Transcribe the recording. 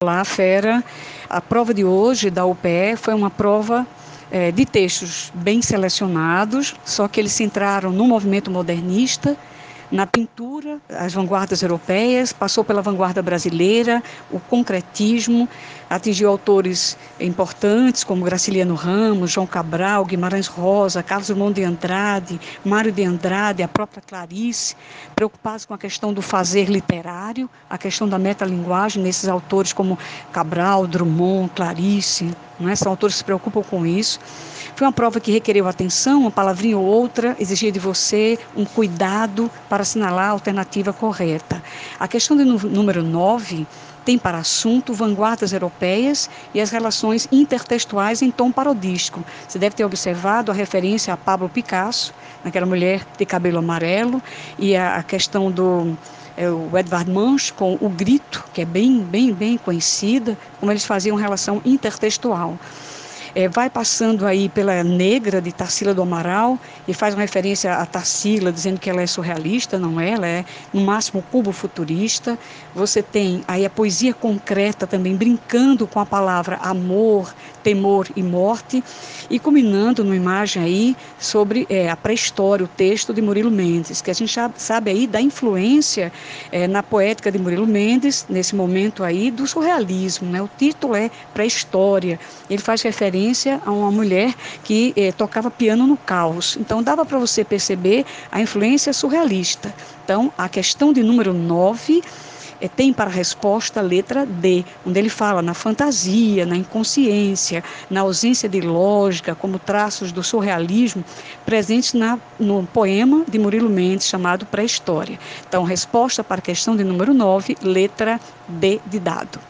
Olá, Fera. A prova de hoje da UPE foi uma prova é, de textos bem selecionados, só que eles se entraram no movimento modernista na pintura, as vanguardas europeias, passou pela vanguarda brasileira, o concretismo, atingiu autores importantes como Graciliano Ramos, João Cabral, Guimarães Rosa, Carlos Drummond de Andrade, Mário de Andrade, a própria Clarice, preocupados com a questão do fazer literário, a questão da metalinguagem nesses autores como Cabral, Drummond, Clarice, não é? são autores que se preocupam com isso. Foi uma prova que requereu atenção, uma palavrinha ou outra, exigia de você um cuidado para assinalar a alternativa correta. A questão do número 9 tem para assunto vanguardas europeias e as relações intertextuais em tom parodístico. Você deve ter observado a referência a Pablo Picasso, naquela mulher de cabelo amarelo, e a, a questão do é, o Edvard Munch com o grito, que é bem, bem, bem conhecida, como eles faziam relação intertextual é, vai passando aí pela Negra de Tarsila do Amaral e faz uma referência a Tarsila, dizendo que ela é surrealista, não é? Ela é no máximo cubo futurista. Você tem aí a poesia concreta também brincando com a palavra amor, temor e morte e culminando numa imagem aí sobre é, a pré-história, o texto de Murilo Mendes, que a gente sabe aí da influência é, na poética de Murilo Mendes nesse momento aí do surrealismo, né? O título é pré-história. Ele faz referência referência a uma mulher que eh, tocava piano no caos. Então dava para você perceber a influência surrealista. Então a questão de número 9 é, tem para resposta a letra D, onde ele fala na fantasia, na inconsciência, na ausência de lógica, como traços do surrealismo presentes na, no poema de Murilo Mendes chamado Pré-História. Então, resposta para a questão de número 9, letra D de dado.